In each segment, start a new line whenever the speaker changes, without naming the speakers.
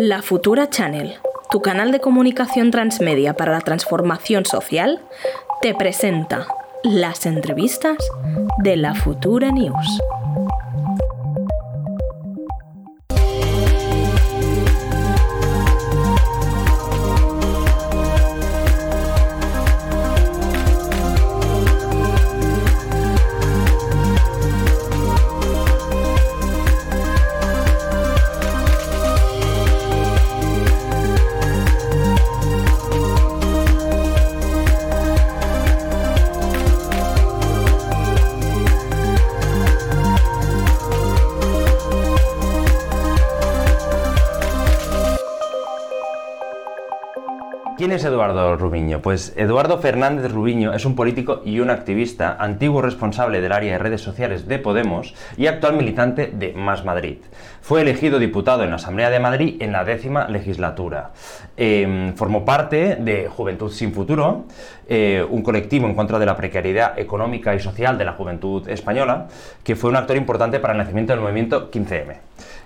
La Futura Channel, tu canal de comunicación transmedia para la transformación social, te presenta las entrevistas de la Futura News.
Es Eduardo Rubiño? Pues Eduardo Fernández Rubiño es un político y un activista, antiguo responsable del área de redes sociales de Podemos y actual militante de Más Madrid. Fue elegido diputado en la Asamblea de Madrid en la décima legislatura. Em, formó parte de Juventud Sin Futuro, eh, un colectivo en contra de la precariedad económica y social de la juventud española, que fue un actor importante para el nacimiento del movimiento 15M.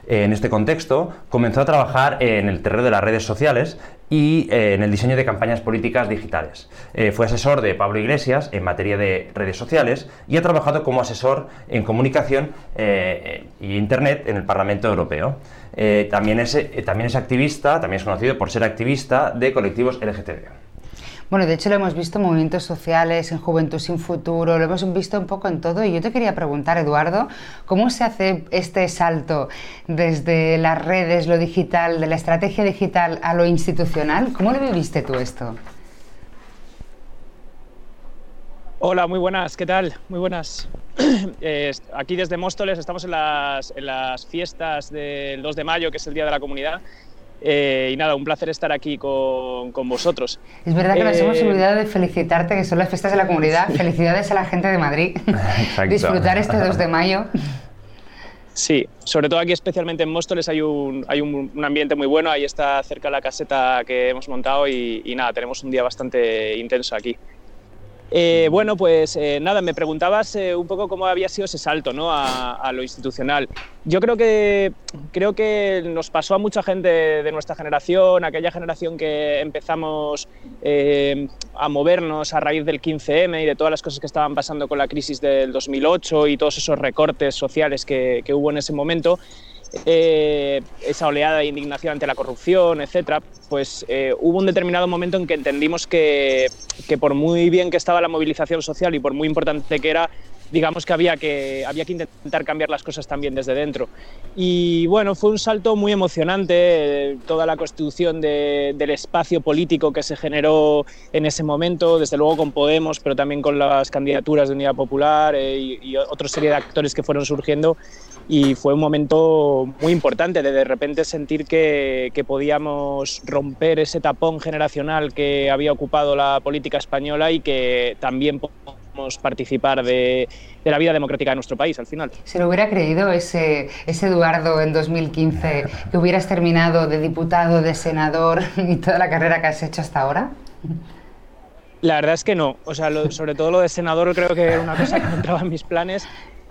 En este contexto, comenzó a trabajar en el terreno de las redes sociales y eh, en el diseño de campañas políticas digitales. Eh, fue asesor de Pablo Iglesias en materia de redes sociales y ha trabajado como asesor en comunicación e Internet en el Parlamento Europeo. también, es, también es activista, también es conocido por ser activista de colectivos LGTB.
Bueno, de hecho lo hemos visto en movimientos sociales, en Juventud sin Futuro, lo hemos visto un poco en todo. Y yo te quería preguntar, Eduardo, ¿cómo se hace este salto desde las redes, lo digital, de la estrategia digital a lo institucional? ¿Cómo lo viviste tú esto?
Hola, muy buenas, ¿qué tal? Muy buenas. aquí desde Móstoles estamos en las, en las fiestas del 2 de mayo, que es el Día de la Comunidad, eh, y nada, un placer estar aquí con, con vosotros.
Es verdad que nos hemos eh, olvidado de felicitarte, que son las fiestas de la comunidad. Felicidades a la gente de Madrid. Disfrutar este 2 de mayo.
Sí, sobre todo aquí especialmente en Móstoles hay un, hay un, ambiente muy bueno, ahí está cerca la caseta que hemos montado y, y nada, tenemos un día bastante intenso aquí. Eh, bueno, pues eh, nada, me preguntabas eh, un poco cómo había sido ese salto ¿no? a, lo institucional. Yo creo que, creo que nos pasó a mucha gente de nuestra generación, aquella generación que empezamos a movernos a raíz del 15M y de todas las cosas que estaban pasando con la crisis del 2008 y todos esos recortes sociales que, que hubo en ese momento. Eh, esa oleada de indignación ante la corrupción, etcétera, pues eh, hubo un determinado momento en que entendimos que, que, por muy bien que estaba la movilización social y por muy importante que era, digamos que había que, había que intentar cambiar las cosas también desde dentro. Y bueno, fue un salto muy emocionante, eh, toda la constitución del espacio político que se generó en ese momento, desde luego con Podemos, pero también con las candidaturas de Unidad Popular y, y otra serie de actores que fueron surgiendo y fue un momento muy importante de de repente sentir que, que, podíamos romper ese tapón generacional que había ocupado la política española y que también podemos participar de, de, la vida democrática de nuestro país al final.
¿Se lo hubiera creído ese, ese Eduardo en 2015 que hubieras terminado de diputado, de senador y toda la carrera que has hecho hasta ahora?
La verdad es que no. O sea, sobre todo lo de senador creo que era una cosa que no entraba en mis planes.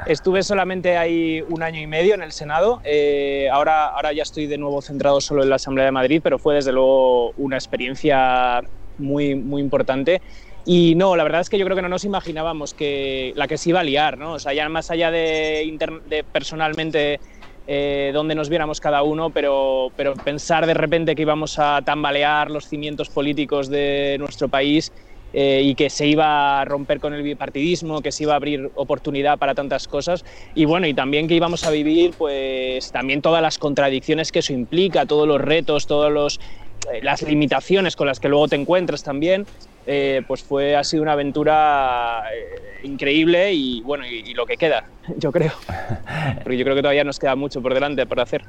Estuve solamente ahí un año y medio en el Senado. Eh, ahora, ahora ya estoy de nuevo centrado solo en la Asamblea de Madrid, pero fue desde luego una experiencia muy, muy importante. Y no, la verdad es que yo creo que no nos imaginábamos que la que se iba a liar, ¿no? O sea, ya más allá de, de personalmente eh, dónde nos viéramos cada uno, pero, pero pensar de repente que íbamos a tambalear los cimientos políticos de nuestro país eh, y que se iba a romper con el bipartidismo, que se iba a abrir oportunidad para tantas cosas y bueno, y también que íbamos a vivir pues también todas las contradicciones que eso implica, todos los retos, todas eh, las limitaciones con las que luego te encuentras también. Eh, pues fue ha sido una aventura increíble y bueno y, y, lo que queda yo creo porque yo creo que todavía nos queda mucho por delante por hacer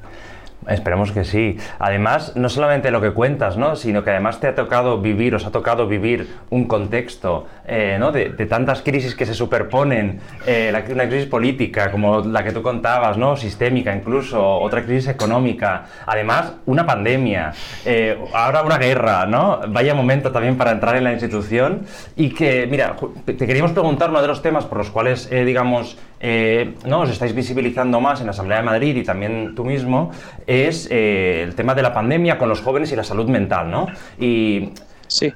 Esperemos que sí. Además, no solamente lo que cuentas, ¿no? sino que además te ha tocado vivir, os ha tocado vivir un contexto eh, ¿no? de, tantas crisis que se superponen, eh, una crisis política como la que tú contabas, ¿no? sistémica incluso, otra crisis económica, además una pandemia, eh, ahora una guerra, ¿no? Vaya momento también para entrar en las institución y que, mira, te queríamos preguntar uno de los temas por los cuales, eh, digamos, eh, ¿no? os estáis visibilizando más en la Asamblea de Madrid y también tú mismo, es eh, el tema de la pandemia con los jóvenes y la salud mental, ¿no? Y
sí.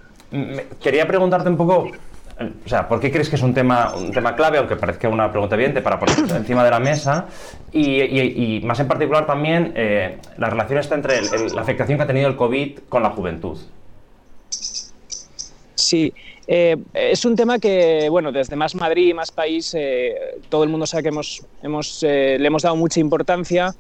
quería preguntarte un poco, o sea, ¿por qué crees que es un tema, un tema clave, aunque parezca una pregunta evidente, para poner encima de la mesa? Y, más en particular también eh, la relación está entre la afectación que ha tenido el COVID con la juventud.
Sí, eh, es un tema que, bueno, desde Más Madrid, Más País, eh, todo el mundo sabe que hemos, hemos le hemos dado mucha importancia.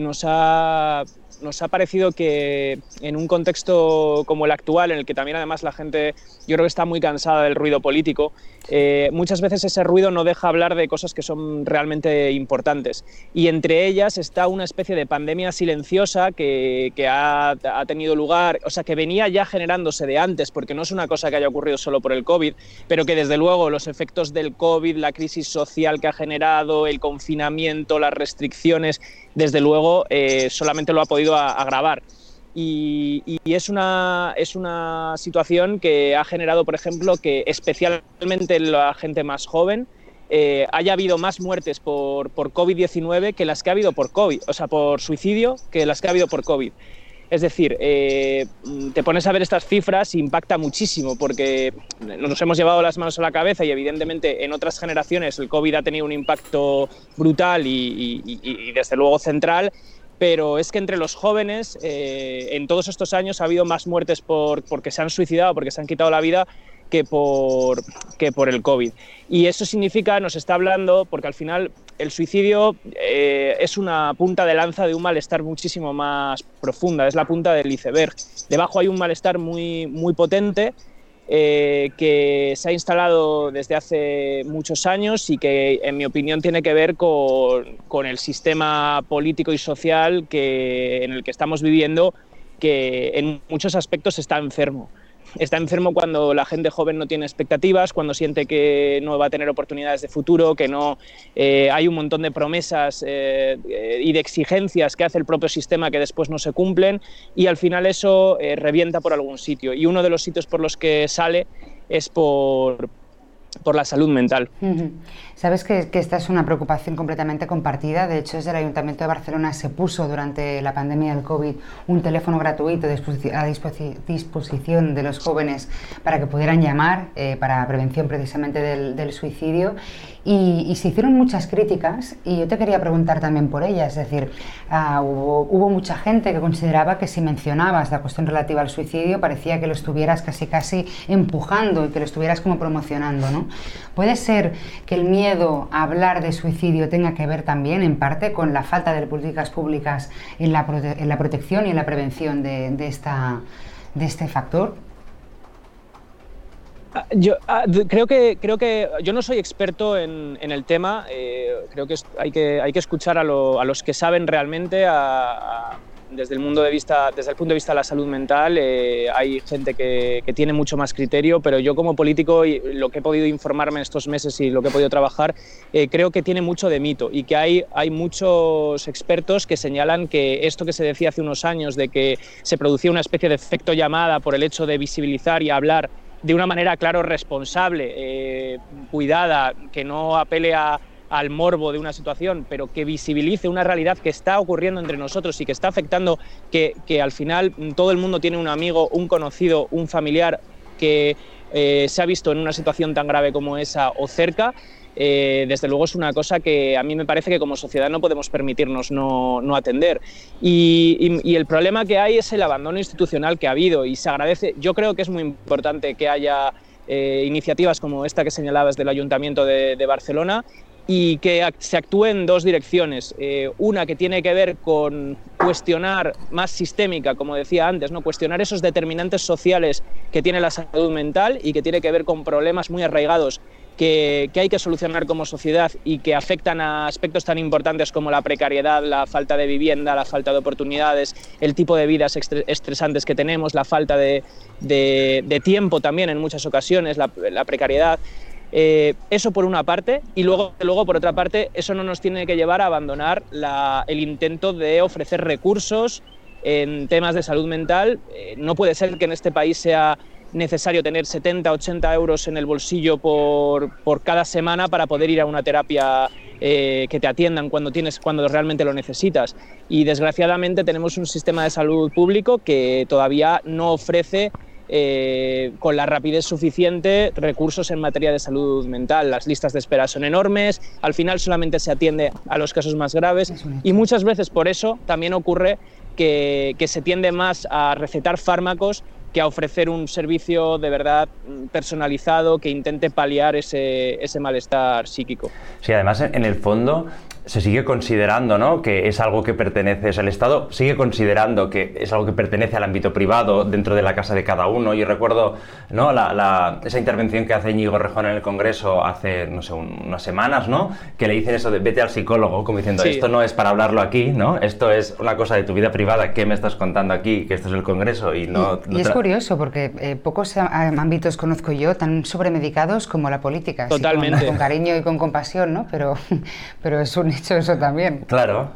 nos ha nos ha parecido que en un contexto como el actual, en el que también además la gente yo creo que está muy cansada del ruido político, eh, muchas veces ese ruido no deja hablar de cosas que son realmente importantes. Y entre ellas está una especie de pandemia silenciosa que, ha, tenido lugar, o sea, que venía ya generándose de antes, porque no es una cosa que haya ocurrido solo por el COVID, pero que desde luego los efectos del COVID, la crisis social que ha generado, el confinamiento, las restricciones, desde luego eh, solamente lo ha podido agravar. Y, es, una, es una situación que ha generado, por ejemplo, que especialmente la gente más joven eh, haya habido más muertes por, por COVID-19 que las que ha habido por COVID, o sea, por suicidio que las que ha habido por COVID. Es decir, eh, te pones a ver estas cifras y impacta muchísimo porque nos hemos llevado las manos a la cabeza y evidentemente en otras generaciones el COVID ha tenido un impacto brutal y, y desde luego central pero es que entre los jóvenes eh, en todos estos años ha habido más muertes por, porque se han suicidado, porque se han quitado la vida, que por, que por el COVID. Y eso significa, nos está hablando, porque al final el suicidio eh, es una punta de lanza de un malestar muchísimo más profunda, es la punta del iceberg. Debajo hay un malestar muy, muy potente eh, que se ha instalado desde hace muchos años y que, en mi opinión, tiene que ver con, el sistema político y social que, en el que estamos viviendo, que en muchos aspectos está enfermo está enfermo cuando la gente joven no tiene expectativas, cuando siente que no va a tener oportunidades de futuro, que no eh, hay un montón de promesas eh, y de exigencias que hace el propio sistema que después no se cumplen y al final eso eh, revienta por algún sitio. Y uno de los sitios por los que sale es por, por la salud mental.
Sabes que, esta es una preocupación completamente compartida. De hecho, desde el Ayuntamiento de Barcelona se puso durante la pandemia del COVID un teléfono gratuito a disposición de los jóvenes para que pudieran llamar eh, para prevención precisamente del, suicidio. Y, se hicieron muchas críticas y yo te quería preguntar también por ellas. Es decir, ah, hubo, mucha gente que consideraba que si mencionabas la cuestión relativa al suicidio parecía que lo estuvieras casi casi empujando y que lo estuvieras como promocionando. ¿no? Puede ser que el miedo a hablar de suicidio tenga que ver también en parte con la falta de políticas públicas en la, protección y en la prevención de, este factor?
Ah, yo ah, creo que creo que yo no soy experto en, el tema. Eh, creo que hay que hay que escuchar a, los que saben realmente a desde el, mundo de vista, desde el punto de vista de la salud mental eh, hay gente que, tiene mucho más criterio, pero yo como político y lo que he podido informarme en estos meses y lo que he podido trabajar, eh, creo que tiene mucho de mito y que hay, hay muchos expertos que señalan que esto que se decía hace unos años de que se producía una especie de efecto llamada por el hecho de visibilizar y hablar de una manera, claro, responsable, eh, cuidada, que no apele a al morbo de una situación, pero que visibilice una realidad que está ocurriendo entre nosotros y que está afectando que, al final todo el mundo tiene un amigo, un conocido, un familiar que eh, se ha visto en una situación tan grave como esa o cerca, eh, desde luego es una cosa que a mí me parece que como sociedad no podemos permitirnos no, atender. Y, el problema que hay es el abandono institucional que ha habido y se agradece, yo creo que es muy importante que haya eh, iniciativas como esta que señalabas del Ayuntamiento de Barcelona y que se actúe en dos direcciones. Eh, una que tiene que ver con cuestionar más sistémica, como decía antes, ¿no? cuestionar esos determinantes sociales que tiene la salud mental y que tiene que ver con problemas muy arraigados que, hay que solucionar como sociedad y que afectan a aspectos tan importantes como la precariedad, la falta de vivienda, la falta de oportunidades, el tipo de vidas estresantes que tenemos, la falta de, tiempo también en muchas ocasiones, la precariedad. Eh, eso por una parte, y luego, luego por otra parte, eso no nos tiene que llevar a abandonar el intento de ofrecer recursos en temas de salud mental. Eh, no puede ser que en este país sea necesario tener 70, 80 euros en el bolsillo por, por cada semana para poder ir a una terapia eh, que te atiendan cuando, tienes, cuando realmente lo necesitas. Y desgraciadamente tenemos un sistema de salud público que todavía no ofrece eh, con la rapidez suficiente recursos en materia de salud mental. Las listas de espera son enormes, al final solamente se atiende a los casos más graves y muchas veces por eso también ocurre que, que se tiende más a recetar fármacos que a ofrecer un servicio de verdad personalizado que intente paliar ese, ese malestar psíquico.
Sí, además en el fondo se sigue considerando ¿no? que es algo que pertenece, al Estado sigue considerando que es algo que pertenece al ámbito privado dentro de la casa de cada uno. Yo recuerdo ¿no? La, esa intervención que hace Íñigo Rejón en el Congreso hace, no sé, unas semanas, ¿no? que le dicen eso de vete al psicólogo, como diciendo, esto no es para hablarlo aquí, ¿no? esto es una cosa de tu vida privada, ¿qué me estás contando aquí? Que esto es el Congreso y no...
Y, es curioso porque eh, pocos ámbitos conozco yo tan sobremedicados como la política.
Totalmente.
con, con, cariño y con compasión, ¿no? pero, pero es un hecho eso también.
Claro.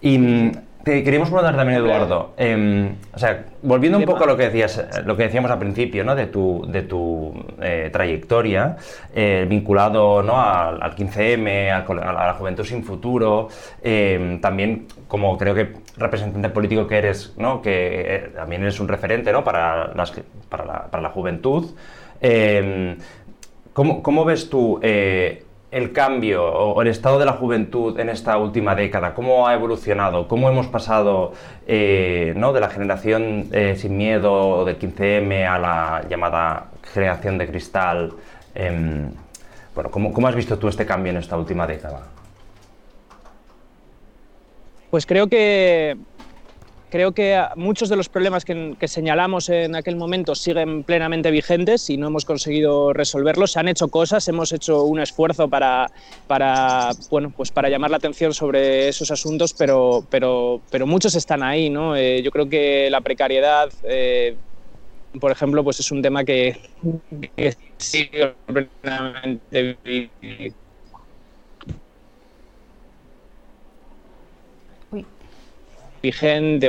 Y mm, te queríamos preguntar también, Eduardo, em, o sea, volviendo un poco a lo que decías, lo que decíamos al principio, ¿no? De tu, de tu eh, trayectoria, eh, vinculado ¿no? al, 15M, a, la Juventud sin Futuro, em, también como creo que representante político que eres, ¿no? Que eh, también eres un referente, ¿no? Para, las, para, la, para la juventud. Em, ¿cómo, ¿cómo, ves tú el cambio o el estado de la juventud en esta última década? ¿Cómo ha evolucionado? ¿Cómo hemos pasado eh, ¿no? de la generación eh, sin miedo del 15M a la llamada generación de cristal? Em, bueno, ¿cómo, ¿cómo has visto tú este cambio en esta última década?
Pues creo que creo que muchos de los problemas que, señalamos en aquel momento siguen plenamente vigentes y no hemos conseguido resolverlos. Se han hecho cosas, hemos hecho un esfuerzo para, para, bueno, pues para llamar la atención sobre esos asuntos, pero, pero, pero muchos están ahí. ¿no? Eh, yo creo que la precariedad... Eh, por ejemplo, pues es un tema que, que sigue plenamente vigente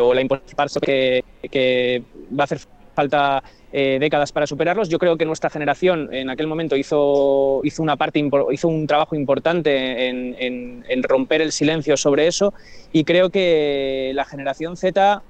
o la importancia que, que va a hacer falta eh, décadas para superarlos. Yo creo que nuestra generación en aquel momento hizo, hizo, una parte, hizo un trabajo importante en, en romper el silencio sobre eso y creo que la generación Z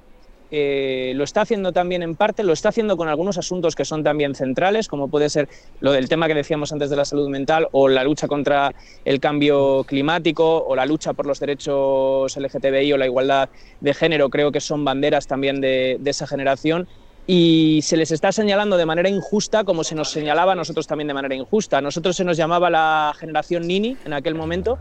eh, lo está haciendo también en parte, lo está haciendo con algunos asuntos que son también centrales, como puede ser lo del tema que decíamos antes de la salud mental o la lucha contra el cambio climático o la lucha por los derechos LGTBI o la igualdad de género, creo que son banderas también de, de esa generación y se les está señalando de manera injusta como se nos señalaba a nosotros también de manera injusta. A nosotros se nos llamaba la generación Nini en aquel momento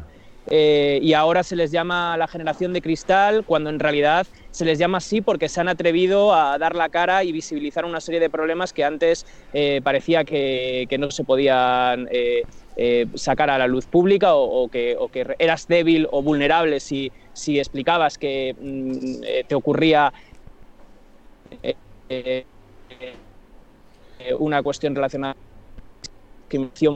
eh, y ahora se les llama la generación de cristal, cuando en realidad se les llama así porque se han atrevido a dar la cara y visibilizar una serie de problemas que antes eh, parecía que, no se podían eh, sacar a la luz pública o, que, eras débil o vulnerable si, si explicabas que mm, te ocurría una cuestión relacionada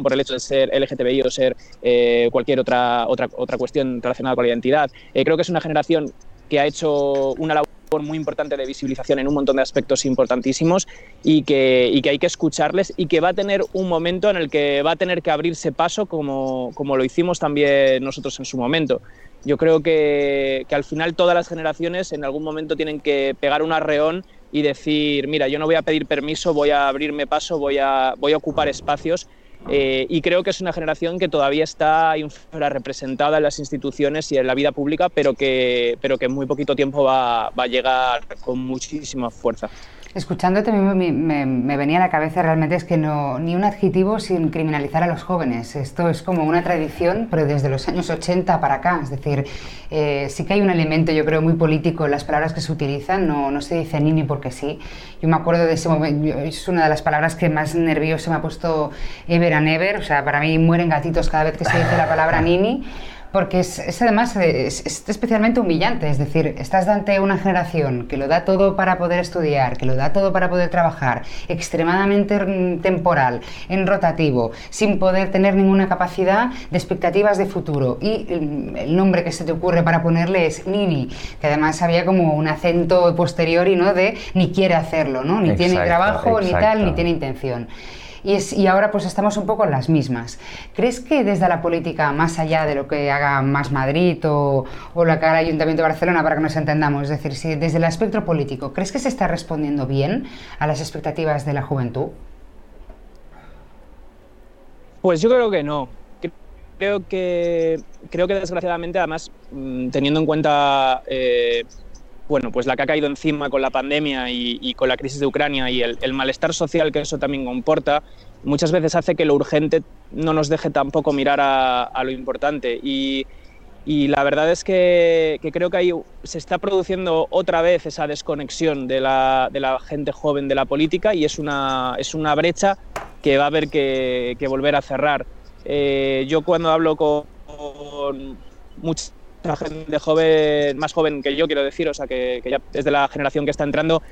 por el hecho de ser LGTBI o ser eh, cualquier otra, otra, otra cuestión relacionada con la identidad. Eh, creo que es una generación que ha hecho una labor muy importante de visibilización en un montón de aspectos importantísimos y que, y que hay que escucharles y que va a tener un momento en el que va a tener que abrirse paso como, como lo hicimos también nosotros en su momento. Yo creo que, que, al final todas las generaciones en algún momento tienen que pegar un arreón y decir, mira, yo no voy a pedir permiso, voy a abrirme paso, voy a, voy a ocupar espacios eh, y creo que es una generación que todavía está representada en las instituciones y en la vida pública, pero que, pero que en muy poquito tiempo va, va a llegar con muchísima fuerza.
Escuchándote me, me, venía a la cabeza realmente es que no, ni un adjetivo sin criminalizar a los jóvenes. Esto es como una tradición, pero desde los años 80 para acá. Es decir, eh, sí que hay un elemento, yo creo, muy político en las palabras que se utilizan. No, no se dice ni porque sí. Yo me acuerdo de ese momento, es una de las palabras que más nervioso me ha puesto ever and ever. O sea, para mí mueren gatitos cada vez que se dice la palabra nini Porque es, además es, especialmente humillante, es decir, estás ante una generación que lo da todo para poder estudiar, que lo da todo para poder trabajar, extremadamente temporal, en rotativo, sin poder tener ninguna capacidad de expectativas de futuro. Y mm, el nombre que se te ocurre para ponerle es Nini, que además había como un acento posterior y no de ni quiere hacerlo, ¿no? ni tiene trabajo, ni tal, ni tiene intención y, ahora pues estamos un poco en las mismas. ¿Crees que desde la política, más allá de lo que haga Más Madrid o, lo que haga el Ayuntamiento de Barcelona, para que nos entendamos, es decir, si desde el aspecto político, ¿crees que se está respondiendo bien a las expectativas de la juventud?
Pues yo creo que no. Creo que, creo que desgraciadamente, además, mm, teniendo en cuenta eh, bueno, pues la que ha caído encima con la pandemia y, con la crisis de Ucrania y el, malestar social que eso también comporta, muchas veces hace que lo urgente no nos deje tampoco mirar a, lo importante. Y, la verdad es que, creo que ahí se está produciendo otra vez esa desconexión de la, gente joven de la política y es una, es una brecha que va a haber que, volver a cerrar. Eh, yo cuando hablo con, con muchos gente joven, más joven que yo, quiero decir, o sea, que, ya es de la generación que está entrando,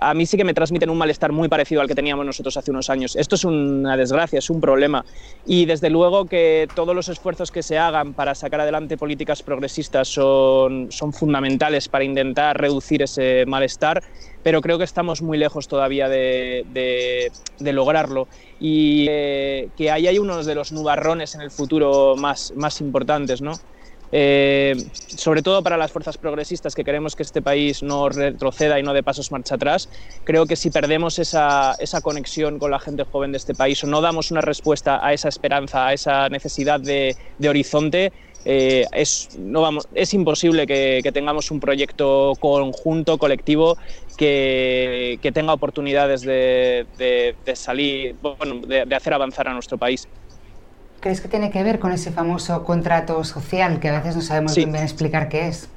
a mí sí que me transmiten un malestar muy parecido al que teníamos nosotros hace unos años. Esto es una desgracia, es un problema. Y desde luego que todos los esfuerzos que se hagan para sacar adelante políticas progresistas son, son fundamentales para intentar reducir ese malestar, pero creo que estamos muy lejos todavía de, de, lograrlo. Y eh, que ahí hay uno de los nubarrones en el futuro más, más importantes, ¿no? Eh, sobre todo para las fuerzas progresistas que queremos que este país no retroceda y no dé pasos marcha atrás, creo que si perdemos esa, conexión con la gente joven de este país o no damos una respuesta a esa esperanza, a esa necesidad de, horizonte, eh, es, no vamos, es imposible que, tengamos un proyecto conjunto, colectivo, que, tenga oportunidades de, salir, de hacer avanzar a nuestro país.
¿Crees que tiene que ver con ese famoso contrato social que a veces no sabemos bien explicar qué es?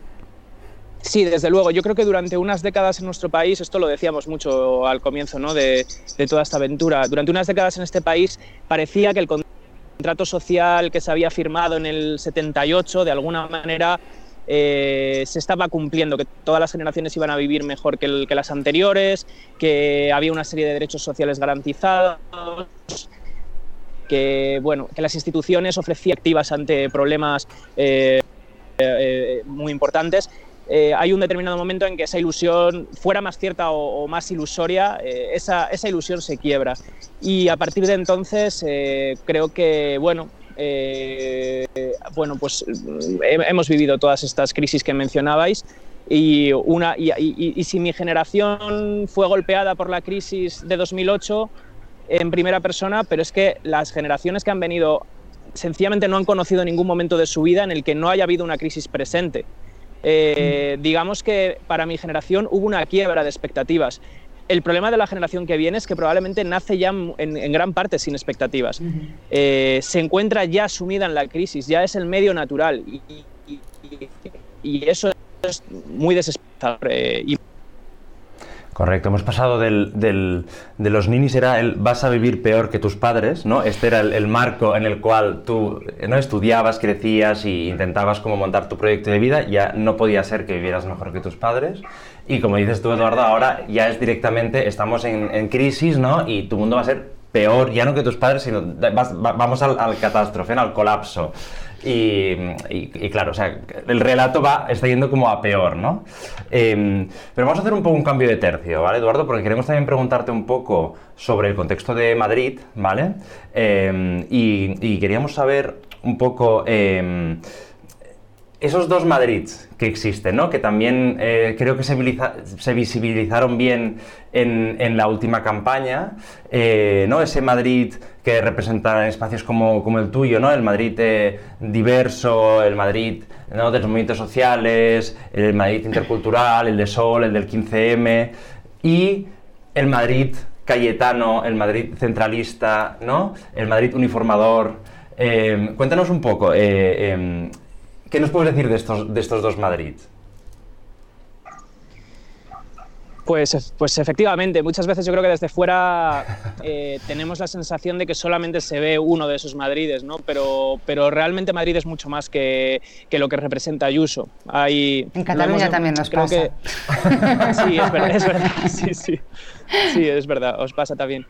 Sí, desde luego. Yo creo que durante unas décadas en nuestro país, esto lo decíamos mucho al comienzo ¿no? de, toda esta aventura, durante unas décadas en este país parecía que el contrato social que se había firmado en el 78 de alguna manera eh, se estaba cumpliendo, que todas las generaciones iban a vivir mejor que, que las anteriores, que había una serie de derechos sociales garantizados que, bueno, que las instituciones ofrecían activas ante problemas eh, eh, muy importantes. Eh, hay un determinado momento en que esa ilusión, fuera más cierta o, más ilusoria, esa, esa, ilusión se quiebra. Y a partir de entonces creo que, bueno, bueno, pues hemos vivido todas estas crisis que mencionabais y, una, y si mi generación fue golpeada por la crisis de 2008, en primera persona, pero es que las generaciones que han venido sencillamente no han conocido ningún momento de su vida en el que no haya habido una crisis presente. Eh, digamos que para mi generación hubo una quiebra de expectativas. El problema de la generación que viene es que probablemente nace ya en, gran parte sin expectativas. Eh, se encuentra ya sumida en la crisis, ya es el medio natural y, eso es muy desesperador. Eh,
Correcto, hemos pasado del, de los ninis, era el vas a vivir peor que tus padres, ¿no? Este era el, marco en el cual tú ¿no? estudiabas, crecías y intentabas como montar tu proyecto de vida, ya no podía ser que vivieras mejor que tus padres. Y como dices tú, Eduardo, ahora ya es directamente, estamos en, crisis, ¿no? Y tu mundo va a ser peor, ya no que tus padres, sino vamos al, al catástrofe, al colapso. Y, claro, o sea, el relato va, está yendo como a peor, ¿no? Em, pero vamos a hacer un poco un cambio de tercio, ¿vale, Eduardo? Porque queremos también preguntarte un poco sobre el contexto de Madrid, ¿vale? Em, y, queríamos saber un poco em, esos dos Madrids que existen, ¿no? que también eh, creo que se, visibilizaron bien en, la última campaña, eh, ¿no? ese Madrid que representa espacios como, el tuyo, ¿no? el Madrid eh, diverso, el Madrid de los movimientos sociales, el Madrid intercultural, el de Sol, el del 15M, y el Madrid cayetano, el Madrid centralista, ¿no? el Madrid uniformador. cuéntanos un poco em, ¿Qué nos puedes decir de estos, de estos dos Madrid?
Pues, pues efectivamente, muchas veces yo creo que desde fuera eh, tenemos la sensación de que solamente se ve uno de esos Madrides, ¿no? pero, pero realmente Madrid es mucho más que, que lo que representa Ayuso.
Hay, en Cataluña también nos pasa. Que,
sí, es verdad, es verdad, sí, sí. Sí, es verdad, os pasa también.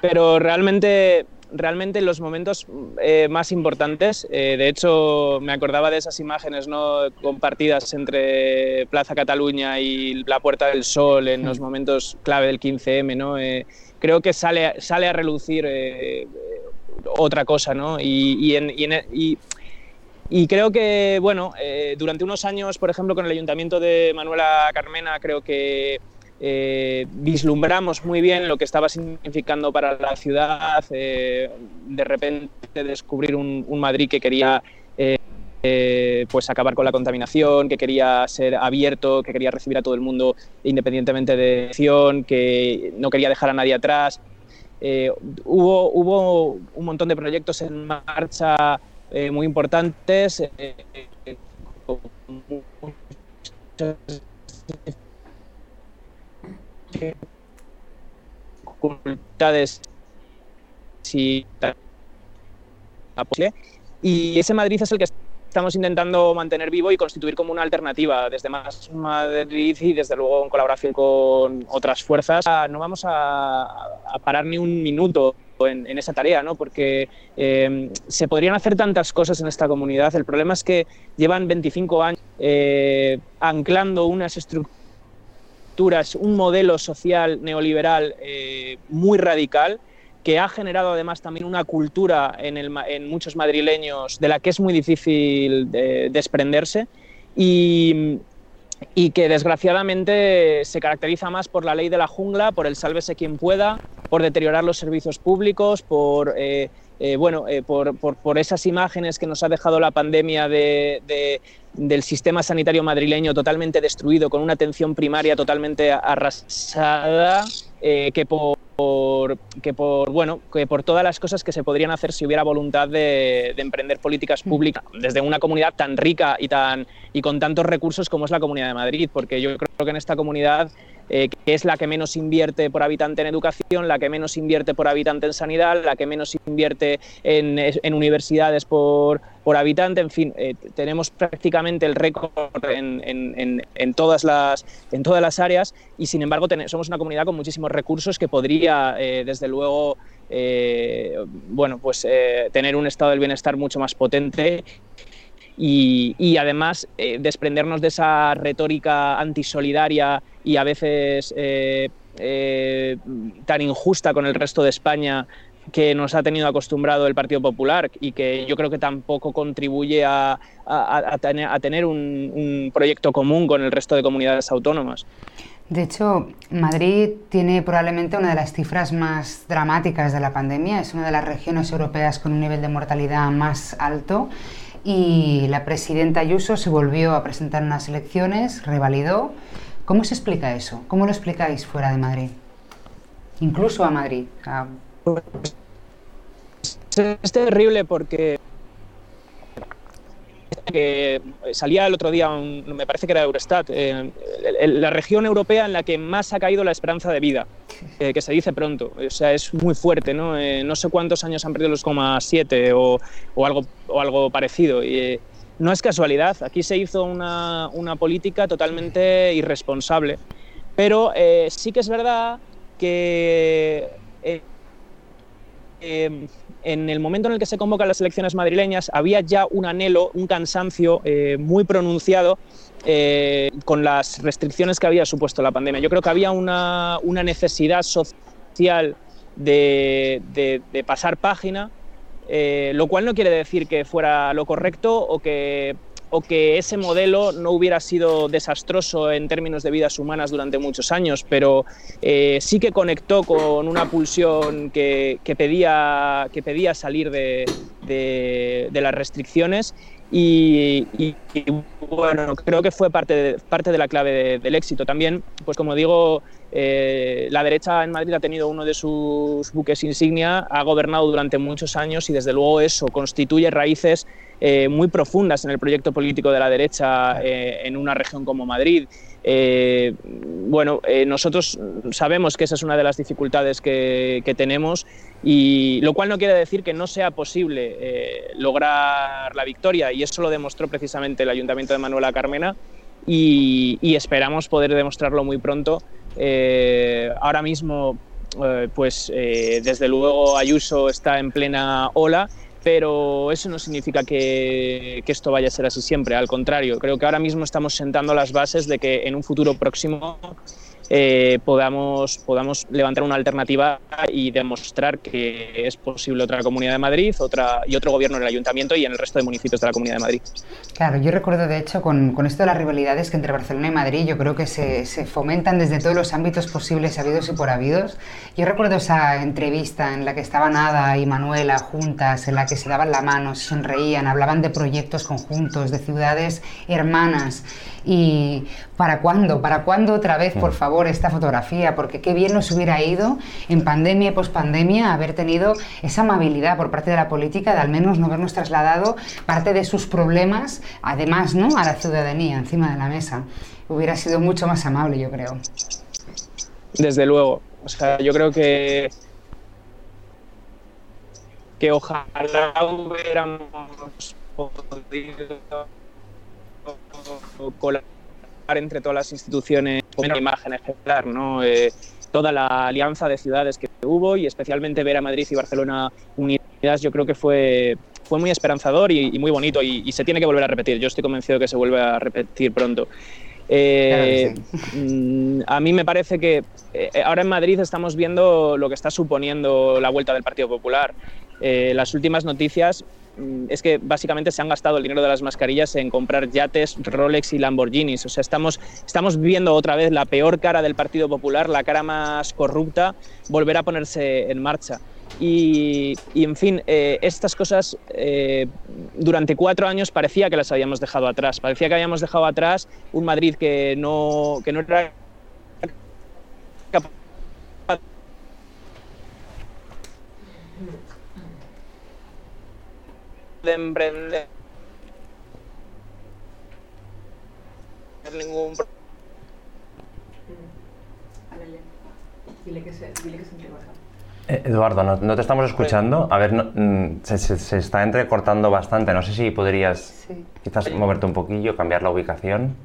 Pero realmente realmente los momentos eh, más importantes, eh, de hecho me acordaba de esas imágenes ¿no? compartidas entre Plaza Cataluña y la Puerta del Sol en los momentos clave del 15M, ¿no? Eh, creo que sale, sale a relucir otra cosa, ¿no? Y, y, creo que, bueno, durante unos años, por ejemplo, con el Ayuntamiento de Manuela Carmena, creo que eh, vislumbramos muy bien lo que estaba significando para la ciudad, eh, de repente descubrir un, Madrid que quería eh, pues acabar con la contaminación, que quería ser abierto, que quería recibir a todo el mundo independientemente de elección, que no quería dejar a nadie atrás. hubo, hubo un montón de proyectos en marcha muy importantes dificultades y ese Madrid es el que estamos intentando mantener vivo y constituir como una alternativa desde Más Madrid y desde luego en colaboración con otras fuerzas. No vamos a, parar ni un minuto en, esa tarea, ¿no? porque eh, se podrían hacer tantas cosas en esta comunidad. El problema es que llevan 25 años eh, anclando unas estructuras un modelo social neoliberal eh, muy radical que ha generado además también una cultura en, muchos madrileños de la que es muy difícil desprenderse y, que desgraciadamente se caracteriza más por la ley de la jungla, por el sálvese quien pueda, por deteriorar los servicios públicos, por... Eh, eh, bueno, por, esas imágenes que nos ha dejado la pandemia de, del sistema sanitario madrileño totalmente destruido, con una atención primaria totalmente arrasada, eh, que por que por bueno que por todas las cosas que se podrían hacer si hubiera voluntad de, emprender políticas públicas desde una comunidad tan rica y tan y con tantos recursos como es la Comunidad de Madrid, porque yo creo que en esta comunidad eh, que es la que menos invierte por habitante en educación, la que menos invierte por habitante en sanidad, la que menos invierte en, universidades por, por, habitante, en fin, eh, tenemos prácticamente el récord en, todas las, en todas las áreas y sin embargo somos una comunidad con muchísimos recursos que podría, eh, desde luego, bueno, pues tener un estado del bienestar mucho más potente y, además eh, desprendernos de esa retórica antisolidaria y a veces eh, eh, tan injusta con el resto de España que nos ha tenido acostumbrado el Partido Popular y que yo creo que tampoco contribuye a, tener, un, un proyecto común con el resto de comunidades autónomas.
De hecho, Madrid tiene probablemente una de las cifras más dramáticas de la pandemia. Es una de las regiones europeas con un nivel de mortalidad más alto y la presidenta Ayuso se volvió a presentar en unas elecciones, revalidó. ¿Cómo se explica eso? ¿Cómo lo explicáis fuera de Madrid? Incluso a Madrid.
Es terrible porque que salía el otro día, me parece que era Eurostat, eh, la región europea en la que más ha caído la esperanza de vida, eh, que se dice pronto. O sea, es muy fuerte, ¿no? Eh, no sé cuántos años han perdido los 7 o, o, algo, o algo parecido. Y, no es casualidad, aquí se hizo una, una política totalmente irresponsable. Pero sí que es verdad que en el momento en el que se convocan las elecciones madrileñas había ya un anhelo, un cansancio eh, muy pronunciado eh, con las restricciones que había supuesto la pandemia. Yo creo que había una, necesidad social de, pasar página, eh, lo cual no quiere decir que fuera lo correcto o que o que ese modelo no hubiera sido desastroso en términos de vidas humanas durante muchos años, pero eh, sí que conectó con una pulsión que, pedía, que pedía salir de, las restricciones y, bueno, creo que fue parte de, parte de la clave del éxito. También, pues como digo, eh, la derecha en Madrid ha tenido uno de sus buques insignia, ha gobernado durante muchos años y desde luego eso constituye raíces eh, muy profundas en el proyecto político de la derecha eh, en una región como Madrid. Eh, bueno, eh, nosotros sabemos que esa es una de las dificultades que, tenemos y lo cual no quiere decir que no sea posible eh, lograr la victoria y eso lo demostró precisamente el Ayuntamiento de Manuela Carmena y, esperamos poder demostrarlo muy pronto. ahora mismo, pues desde luego Ayuso está en plena ola pero eso no significa que, esto vaya a ser así siempre, al contrario, creo que ahora mismo estamos sentando las bases de que en un futuro próximo eh, podamos, podamos levantar una alternativa y demostrar que es posible otra Comunidad de Madrid otra, y otro gobierno en el Ayuntamiento y en el resto de municipios de la Comunidad de Madrid.
Claro, yo recuerdo de hecho con, con esto de las rivalidades que entre Barcelona y Madrid yo creo que se, se, fomentan desde todos los ámbitos posibles, habidos y por habidos. Yo recuerdo esa entrevista en la que estaban Ada y Manuela juntas, en la que se daban la mano, se sonreían, hablaban de proyectos conjuntos, de ciudades hermanas. ¿Y para cuándo? ¿Para cuándo otra vez, por mm. favor, esta fotografía? Porque qué bien nos hubiera ido en pandemia y pospandemia haber tenido esa amabilidad por parte de la política de al menos no habernos trasladado parte de sus problemas, además, ¿no? a la ciudadanía encima de la mesa. Hubiera sido mucho más amable, yo creo.
Desde luego. O sea, yo creo que que ojalá hubiéramos podido colaborar entre todas las instituciones una imagen ejemplar, ¿no? Eh, toda la alianza de ciudades que hubo y especialmente ver a Madrid y Barcelona unidas, yo creo que fue, fue muy esperanzador y, muy bonito y, se tiene que volver a repetir. Yo estoy convencido que se vuelve a repetir pronto. Eh, mm, a mí me parece que eh, ahora en Madrid estamos viendo lo que está suponiendo la vuelta del Partido Popular. Las últimas noticias Mm, es que básicamente se han gastado el dinero de las mascarillas en comprar yates, Rolex y Lamborghinis. O sea, estamos, estamos viendo otra vez la peor cara del Partido Popular, la cara más corrupta, volver a ponerse en marcha. Y, en fin, eh, estas cosas eh, durante cuatro años parecía que las habíamos dejado atrás. Parecía que habíamos dejado atrás un Madrid que no, que no era de emprender. Ningún
Dile que se, dile que se eh, Eduardo, no, te estamos escuchando. A ver, mm, se, está entrecortando bastante. No sé si podrías quizás moverte un poquillo, cambiar la ubicación.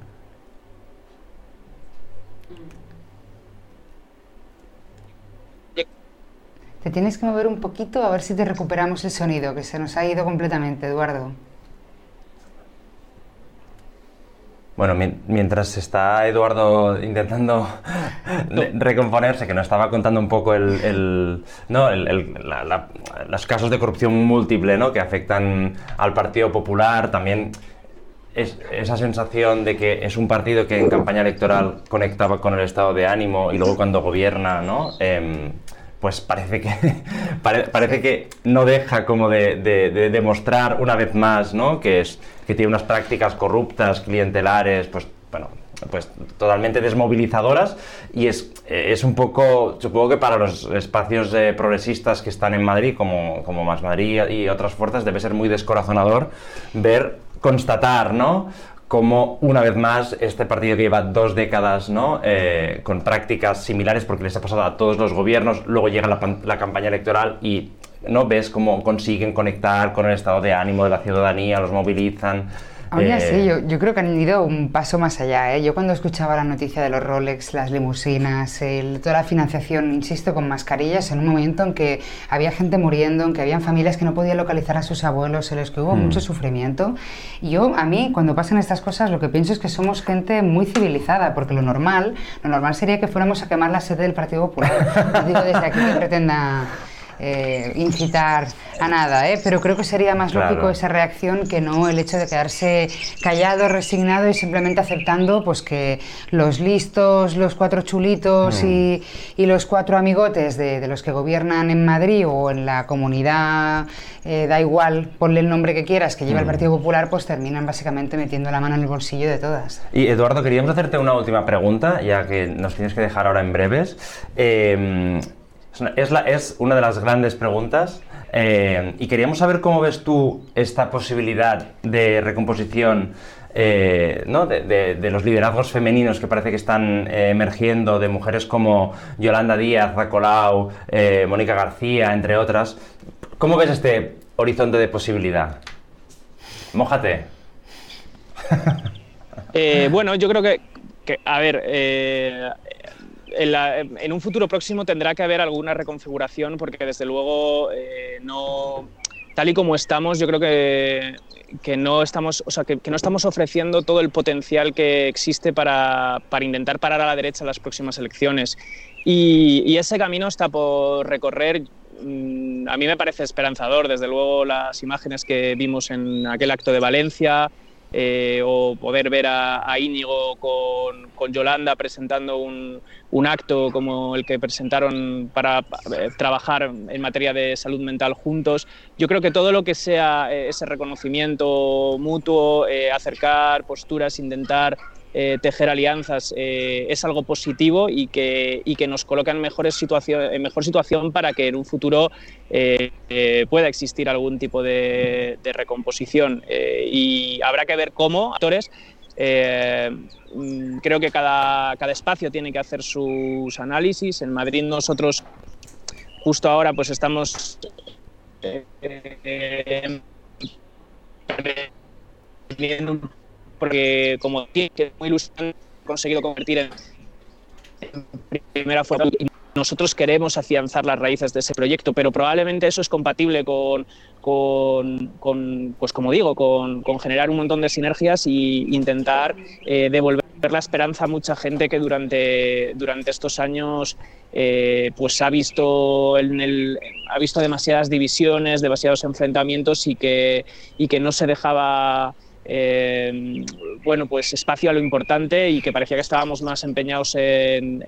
Te tienes que mover un poquito a ver si te recuperamos el sonido, que se nos ha ido completamente, Eduardo.
Bueno, mientras está Eduardo intentando recomponerse, que nos estaba contando un poco el, ¿no? los casos de corrupción múltiple ¿no? que afectan al Partido Popular, también es, esa sensación de que es un partido que en campaña electoral conectaba con el estado de ánimo y luego cuando gobierna, ¿no? Em, pues parece que, parece que no deja como de, demostrar una vez más ¿no? que, es, que tiene unas prácticas corruptas, clientelares, pues bueno, pues totalmente desmovilizadoras y es, es un poco, supongo que para los espacios eh, progresistas que están en Madrid, como, como Más Madrid y otras fuerzas, debe ser muy descorazonador ver, constatar, ¿no? Como una vez más este partido que lleva dos décadas ¿no? Eh, con prácticas similares porque les ha pasado a todos los gobiernos, luego llega la, campaña electoral y no ves cómo consiguen conectar con el estado de ánimo de la ciudadanía, los movilizan.
Aún así, eh, yo, yo, creo que han ido un paso más allá. ¿eh? Yo cuando escuchaba la noticia de los Rolex, las limusinas, toda la financiación, insisto, con mascarillas, en un momento en que había gente muriendo, en que habían familias que no podían localizar a sus abuelos, en los que hubo hmm. mucho sufrimiento. Y yo, a mí, cuando pasan estas cosas, lo que pienso es que somos gente muy civilizada, porque lo normal, lo normal sería que fuéramos a quemar la sede del Partido Popular. No digo desde aquí que pretenda eh, incitar a nada, ¿eh? pero creo que sería más lógico esa reacción que no el hecho de quedarse callado, resignado y simplemente aceptando pues que los listos, los cuatro chulitos y, mm. los cuatro amigotes de, los que gobiernan en Madrid o en la comunidad, eh, da igual, ponle el nombre que quieras, que lleva el mm. Partido Popular, pues terminan básicamente metiendo la mano en el bolsillo de todas.
Y Eduardo, queríamos hacerte una última pregunta, ya que nos tienes que dejar ahora en breves. Eh, es, la, es una de las grandes preguntas eh, y queríamos saber cómo ves tú esta posibilidad de recomposición eh, ¿no? de, los liderazgos femeninos que parece que están eh, emergiendo, de mujeres como Yolanda Díaz, Racolau, Mónica García, entre otras. ¿Cómo ves este horizonte de posibilidad? Mójate.
bueno, yo creo que, a ver, en, un futuro próximo tendrá que haber alguna reconfiguración porque desde luego no tal y como estamos, yo creo que, que no, estamos, o sea, que, no estamos ofreciendo todo el potencial que existe para, para intentar parar a la derecha en las próximas elecciones. Y, y ese camino está por recorrer. Mm, a mí me parece esperanzador, desde luego las imágenes que vimos en aquel acto de Valencia, eh, o poder ver a, Íñigo con, con, Yolanda presentando un, un, acto como el que presentaron para eh, trabajar en materia de salud mental juntos. Yo creo que todo lo que sea eh, ese reconocimiento mutuo, acercar posturas, intentar eh, tejer alianzas eh, es algo positivo y que, y que nos coloca en, mejores en mejor situación para que en un futuro eh, pueda existir algún tipo de, recomposición. y habrá que ver cómo actores. Mm, creo que cada, cada espacio tiene que hacer sus análisis. En Madrid nosotros justo ahora pues estamos porque como tiene que muy ilusionante conseguido convertir en, primera fuerza nosotros queremos afianzar las raíces de ese proyecto, pero probablemente eso es compatible con, con, pues como digo, con, generar un montón de sinergias e intentar eh, devolver la esperanza a mucha gente que durante, durante estos años eh, pues ha visto, en el, ha visto demasiadas divisiones, demasiados enfrentamientos y que, y que no se dejaba eh, bueno, pues espacio a lo importante y que parecía que estábamos más empeñados en,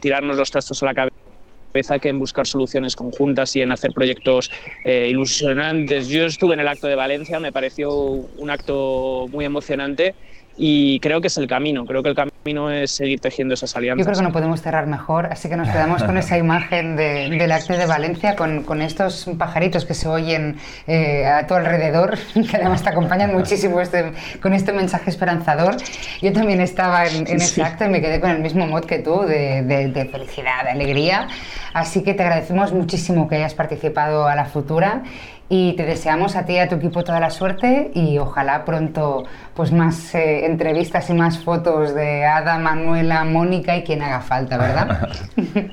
tirarnos los trastos a la cabeza que en buscar soluciones conjuntas y en hacer proyectos eh, ilusionantes. Yo estuve en el acto de Valencia, me pareció un acto muy emocionante y creo que es el camino, creo que el camino es seguir tejiendo esas alianzas.
Yo creo que no podemos cerrar mejor, así que nos quedamos con esa imagen de, del acto de Valencia, con, con, estos pajaritos que se oyen eh, a tu alrededor, que además te acompañan muchísimo este, con este mensaje esperanzador. Yo también estaba en, ese acto y me quedé con el mismo mod que tú, de, de, de felicidad, de alegría, así que te agradecemos muchísimo que hayas participado a la futura y te deseamos a ti y a tu equipo toda la suerte y ojalá pronto pues más eh, entrevistas y más fotos de Ada, Manuela, Mónica y quien haga falta, ¿verdad?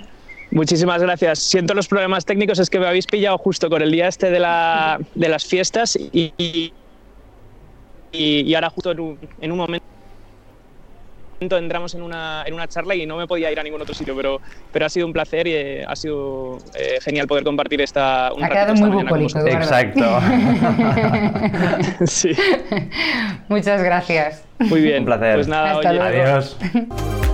Muchísimas gracias. Siento los problemas técnicos, es que me habéis pillado justo con el día este de, la, de las fiestas y, y, y ahora justo en un momento entramos en una, en una charla y no me podía ir a ningún otro sitio, pero, pero ha sido un placer y eh, ha sido eh, genial poder compartir esta
un Ha quedado muy bucólico,
Exacto.
sí. Muchas gracias.
Muy bien.
Un placer.
Pues nada,
Hasta
oye,
Adiós.